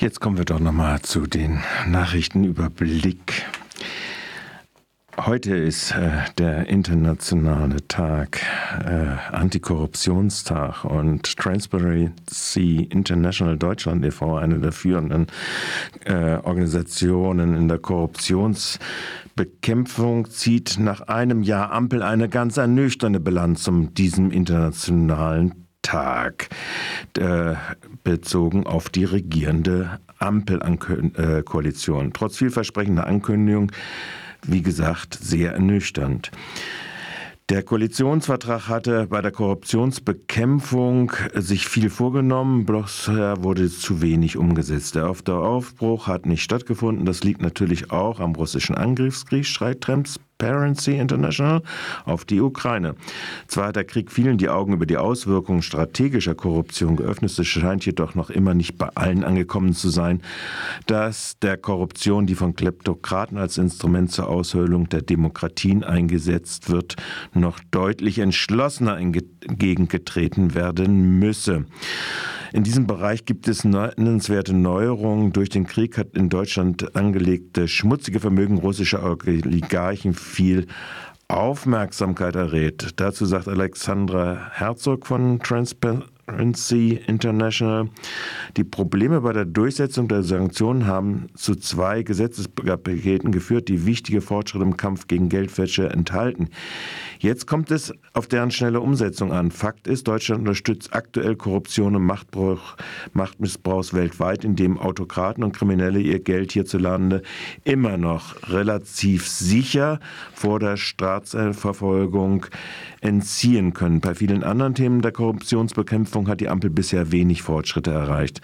Jetzt kommen wir doch nochmal zu den Nachrichtenüberblick. Heute ist äh, der internationale Tag, äh, Antikorruptionstag und Transparency International Deutschland e.V., eine der führenden äh, Organisationen in der Korruptionsbekämpfung, zieht nach einem Jahr Ampel eine ganz ernüchternde Bilanz um diesem internationalen Tag, äh, bezogen auf die regierende Ampelkoalition. Trotz vielversprechender Ankündigungen wie gesagt, sehr ernüchternd. Der Koalitionsvertrag hatte bei der Korruptionsbekämpfung sich viel vorgenommen, bloß wurde zu wenig umgesetzt. Der Aufbruch hat nicht stattgefunden. Das liegt natürlich auch am russischen Angriffskrieg, schreit Trumps Transparency International auf die Ukraine. Zwar hat der Krieg vielen die Augen über die Auswirkungen strategischer Korruption geöffnet, es scheint jedoch noch immer nicht bei allen angekommen zu sein, dass der Korruption, die von Kleptokraten als Instrument zur Aushöhlung der Demokratien eingesetzt wird, noch deutlich entschlossener entgegengetreten werden müsse. In diesem Bereich gibt es nennenswerte Neuerungen. Durch den Krieg hat in Deutschland angelegte schmutzige Vermögen russischer Oligarchen viel Aufmerksamkeit errät. Dazu sagt Alexandra Herzog von Transparency Transparency International. Die Probleme bei der Durchsetzung der Sanktionen haben zu zwei Gesetzespaketen geführt, die wichtige Fortschritte im Kampf gegen Geldwäsche enthalten. Jetzt kommt es auf deren schnelle Umsetzung an. Fakt ist, Deutschland unterstützt aktuell Korruption und Machtbruch, Machtmissbrauchs weltweit, indem Autokraten und Kriminelle ihr Geld hierzulande immer noch relativ sicher vor der Staatsverfolgung entziehen können. Bei vielen anderen Themen der Korruptionsbekämpfung hat die Ampel bisher wenig Fortschritte erreicht.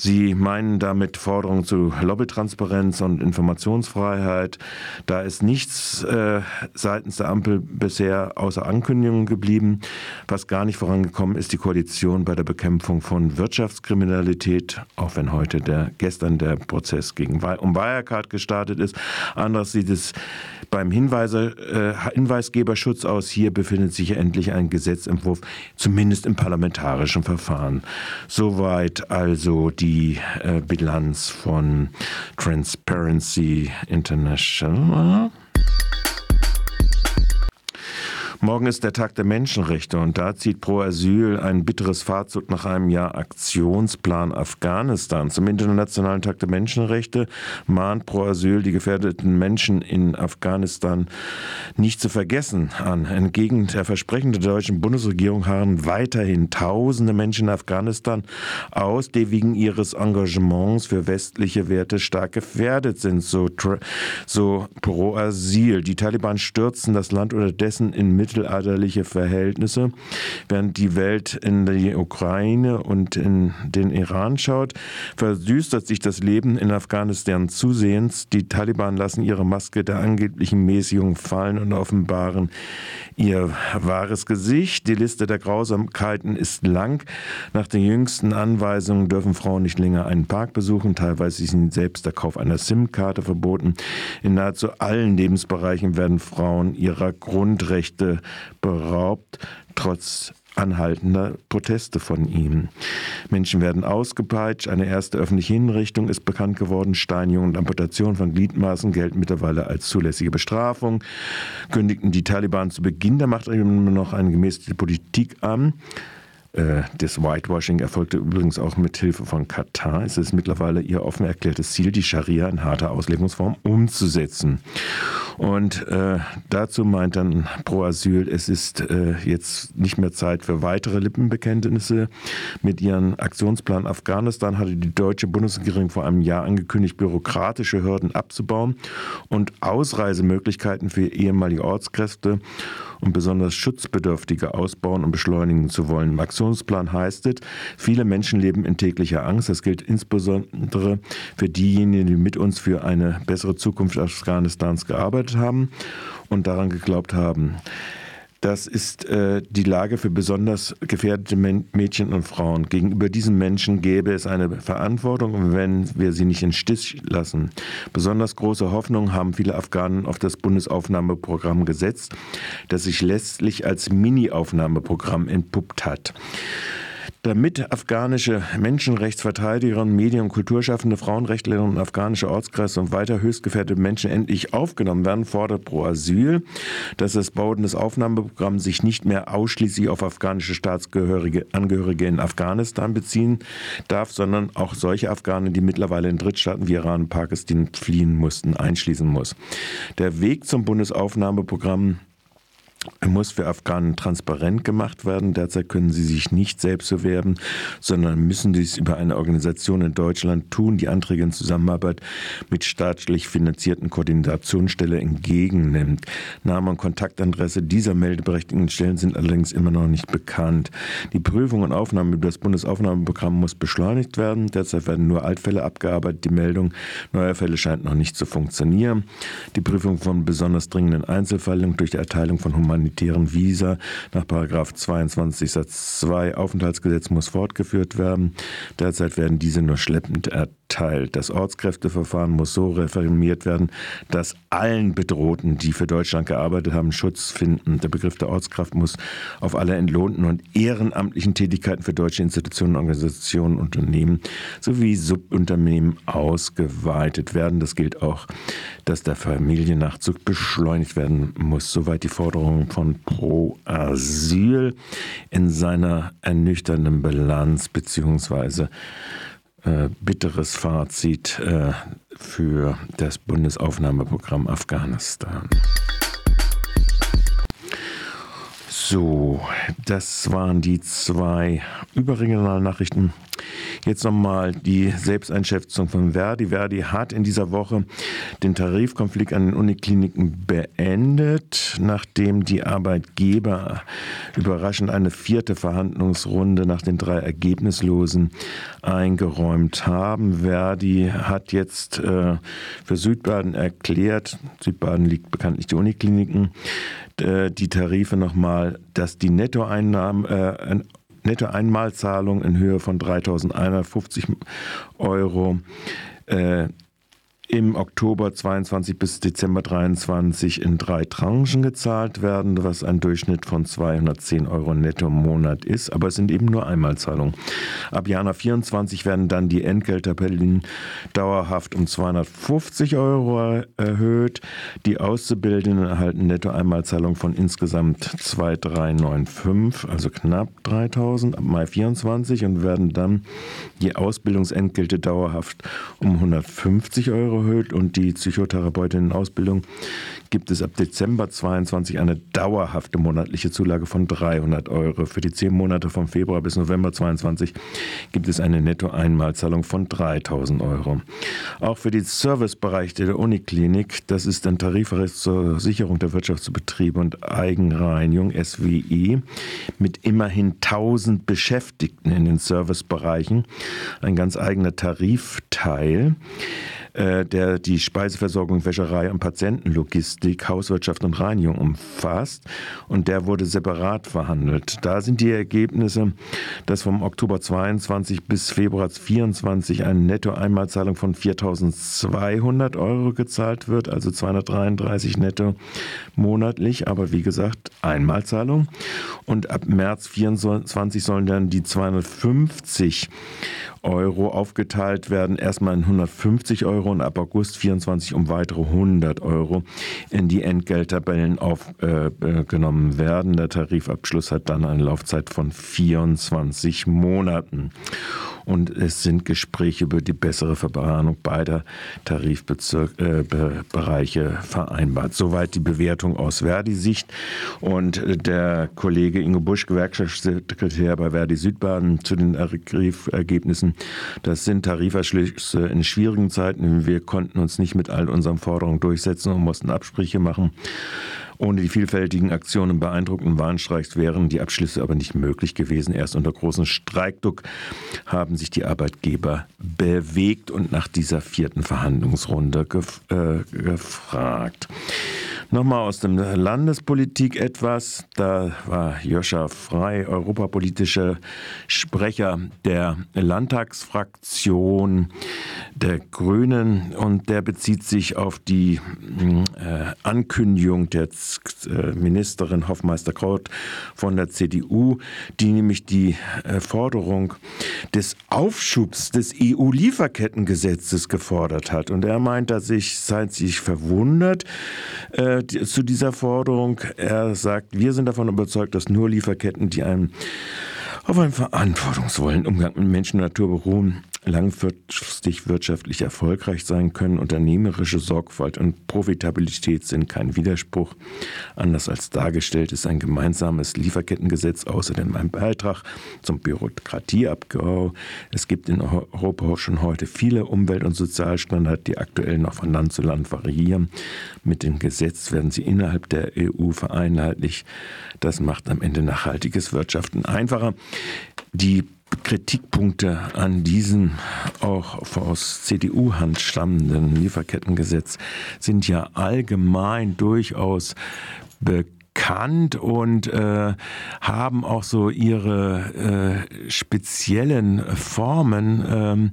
Sie meinen damit Forderungen zu Lobbytransparenz und Informationsfreiheit. Da ist nichts äh, seitens der Ampel bisher außer Ankündigungen geblieben. Was gar nicht vorangekommen ist, die Koalition bei der Bekämpfung von Wirtschaftskriminalität, auch wenn heute der, gestern der Prozess gegen um Wirecard gestartet ist. Anders sieht es beim Hinweise, äh, Hinweisgeberschutz aus. Hier befindet sich endlich ein Gesetzentwurf, zumindest im parlamentarischen Verfahren. Soweit also die die äh, Bilanz von Transparency International. Morgen ist der Tag der Menschenrechte und da zieht Pro Asyl ein bitteres Fazit nach einem Jahr Aktionsplan Afghanistan. Zum Internationalen Tag der Menschenrechte mahnt Pro Asyl die gefährdeten Menschen in Afghanistan nicht zu vergessen an. Entgegen der Versprechen der deutschen Bundesregierung harren weiterhin tausende Menschen in Afghanistan aus, die wegen ihres Engagements für westliche Werte stark gefährdet sind, so, so Pro Asyl. Die Taliban stürzen das Land unterdessen in mittelalterliche Verhältnisse. Während die Welt in die Ukraine und in den Iran schaut, verdüstert sich das Leben in Afghanistan zusehends. Die Taliban lassen ihre Maske der angeblichen Mäßigung fallen und offenbaren ihr wahres Gesicht. Die Liste der Grausamkeiten ist lang. Nach den jüngsten Anweisungen dürfen Frauen nicht länger einen Park besuchen. Teilweise ist ihnen selbst der Kauf einer SIM-Karte verboten. In nahezu allen Lebensbereichen werden Frauen ihrer Grundrechte beraubt, trotz anhaltender Proteste von ihm. Menschen werden ausgepeitscht, eine erste öffentliche Hinrichtung ist bekannt geworden, Steinigung und Amputation von Gliedmaßen gelten mittlerweile als zulässige Bestrafung, kündigten die Taliban zu Beginn der Macht noch eine gemäßigte Politik an. Äh, das Whitewashing erfolgte übrigens auch mit Hilfe von Katar. Es ist mittlerweile ihr offen erklärtes Ziel, die Scharia in harter Auslegungsform umzusetzen. Und äh, dazu meint dann Pro Asyl, es ist äh, jetzt nicht mehr Zeit für weitere Lippenbekenntnisse. Mit ihrem Aktionsplan Afghanistan hatte die deutsche Bundesregierung vor einem Jahr angekündigt, bürokratische Hürden abzubauen und Ausreisemöglichkeiten für ehemalige Ortskräfte und besonders Schutzbedürftige ausbauen und beschleunigen zu wollen. Im Aktionsplan heißt es, viele Menschen leben in täglicher Angst. Das gilt insbesondere für diejenigen, die mit uns für eine bessere Zukunft Afghanistans gearbeitet haben und daran geglaubt haben. Das ist äh, die Lage für besonders gefährdete Mädchen und Frauen. Gegenüber diesen Menschen gäbe es eine Verantwortung, wenn wir sie nicht in Stich lassen. Besonders große Hoffnung haben viele Afghanen auf das Bundesaufnahmeprogramm gesetzt, das sich letztlich als Mini-Aufnahmeprogramm entpuppt hat. Damit afghanische Menschenrechtsverteidigerinnen, Medien- und Kulturschaffende, Frauenrechtlerinnen und afghanische Ortskreise und weiter höchst gefährdete Menschen endlich aufgenommen werden, fordert Pro Asyl, dass das baudendes Aufnahmeprogramm sich nicht mehr ausschließlich auf afghanische Staatsangehörige Angehörige in Afghanistan beziehen darf, sondern auch solche Afghanen, die mittlerweile in Drittstaaten wie Iran und Pakistan fliehen mussten, einschließen muss. Der Weg zum Bundesaufnahmeprogramm muss für Afghanen transparent gemacht werden. Derzeit können sie sich nicht selbst bewerben, sondern müssen dies über eine Organisation in Deutschland tun, die Anträge in Zusammenarbeit mit staatlich finanzierten Koordinationsstelle entgegennimmt. Name und Kontaktadresse dieser meldeberechtigten Stellen sind allerdings immer noch nicht bekannt. Die Prüfung und Aufnahme über das Bundesaufnahmeprogramm muss beschleunigt werden. Derzeit werden nur Altfälle abgearbeitet. Die Meldung neuer Fälle scheint noch nicht zu funktionieren. Die Prüfung von besonders dringenden Einzelfällen durch die Erteilung von humanitären humanitären Visa nach 22 Satz 2 Aufenthaltsgesetz muss fortgeführt werden. Derzeit werden diese nur schleppend erteilt. Das Ortskräfteverfahren muss so reformiert werden, dass allen Bedrohten, die für Deutschland gearbeitet haben, Schutz finden. Der Begriff der Ortskraft muss auf alle entlohnten und ehrenamtlichen Tätigkeiten für deutsche Institutionen, Organisationen, Unternehmen sowie Subunternehmen ausgeweitet werden. Das gilt auch, dass der Familiennachzug beschleunigt werden muss. Soweit die Forderungen von Pro Asyl in seiner ernüchternden Bilanz beziehungsweise äh, bitteres Fazit äh, für das Bundesaufnahmeprogramm Afghanistan. So, das waren die zwei überregionalen Nachrichten. Jetzt nochmal die Selbsteinschätzung von Verdi. Verdi hat in dieser Woche den Tarifkonflikt an den Unikliniken beendet, nachdem die Arbeitgeber überraschend eine vierte Verhandlungsrunde nach den drei Ergebnislosen eingeräumt haben. Verdi hat jetzt äh, für Südbaden erklärt, Südbaden liegt bekanntlich die Unikliniken, die Tarife nochmal, dass die Nettoeinnahmen äh, Nettoeinmalzahlung in Höhe von 3.150 Euro äh, im Oktober 22 bis Dezember 23 in drei Tranchen gezahlt werden, was ein Durchschnitt von 210 Euro netto im Monat ist. Aber es sind eben nur Einmalzahlungen. Ab Januar 24 werden dann die Entgelttabellen dauerhaft um 250 Euro erhöht. Die Auszubildenden erhalten netto Einmalzahlungen von insgesamt 2,395, also knapp 3000 ab Mai 24 und werden dann die Ausbildungsentgelte dauerhaft um 150 Euro erhöht und die Psychotherapeutinnenausbildung gibt es ab Dezember 22 eine dauerhafte monatliche Zulage von 300 Euro. Für die zehn Monate vom Februar bis November 22 gibt es eine Netto-Einmalzahlung von 3000 Euro. Auch für die Servicebereiche der Uniklinik, das ist ein Tarifrecht zur Sicherung der Wirtschaftsbetriebe und Eigenreinigung, SWI, mit immerhin 1000 Beschäftigten in den Servicebereichen, ein ganz eigener Tarifteil. Äh, der die Speiseversorgung, Wäscherei und Patientenlogistik, Hauswirtschaft und Reinigung umfasst. Und der wurde separat verhandelt. Da sind die Ergebnisse, dass vom Oktober 22 bis Februar 24 eine Netto-Einmalzahlung von 4.200 Euro gezahlt wird, also 233 netto monatlich, aber wie gesagt Einmalzahlung. Und ab März 24 sollen dann die 250 Euro aufgeteilt werden, erstmal in 150 Euro und ab August 24 um weitere 100 Euro in die Entgelttabellen aufgenommen äh, werden. Der Tarifabschluss hat dann eine Laufzeit von 24 Monaten und es sind Gespräche über die bessere Verbehandlung beider Tarifbereiche äh, vereinbart. Soweit die Bewertung aus Verdi-Sicht. Und der Kollege Ingo Busch, Gewerkschaftssekretär bei Verdi Südbaden, zu den Tariergebnissen. Das sind Tariferschlüsse in schwierigen Zeiten. Wir konnten uns nicht mit all unseren Forderungen durchsetzen und mussten Absprüche machen. Ohne die vielfältigen Aktionen und beeindruckenden Warnstreiks wären die Abschlüsse aber nicht möglich gewesen. Erst unter großem Streikdruck haben sich die Arbeitgeber bewegt und nach dieser vierten Verhandlungsrunde gef äh, gefragt. Nochmal aus dem Landespolitik etwas. Da war Joscha Frei, europapolitischer Sprecher der Landtagsfraktion der Grünen und der bezieht sich auf die äh, Ankündigung der äh, Ministerin Hoffmeister-Kraut von der CDU, die nämlich die äh, Forderung des Aufschubs des EU-Lieferkettengesetzes gefordert hat. Und er meint, dass sich, seid sich verwundert, äh, zu dieser Forderung. Er sagt, wir sind davon überzeugt, dass nur Lieferketten, die einem auf einem verantwortungsvollen Umgang mit Menschen und Natur beruhen, langfristig wirtschaftlich erfolgreich sein können. Unternehmerische Sorgfalt und Profitabilität sind kein Widerspruch. Anders als dargestellt ist ein gemeinsames Lieferkettengesetz außerdem ein Beitrag zum Bürokratieabbau. Es gibt in Europa schon heute viele Umwelt- und Sozialstandards, die aktuell noch von Land zu Land variieren. Mit dem Gesetz werden sie innerhalb der EU vereinheitlicht. Das macht am Ende nachhaltiges Wirtschaften einfacher. Die Kritikpunkte an diesem auch aus CDU-Hand stammenden Lieferkettengesetz sind ja allgemein durchaus bekannt und äh, haben auch so ihre äh, speziellen Formen ähm,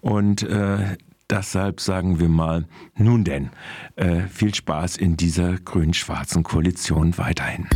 und äh, Deshalb sagen wir mal, nun denn, äh, viel Spaß in dieser grün-schwarzen Koalition weiterhin.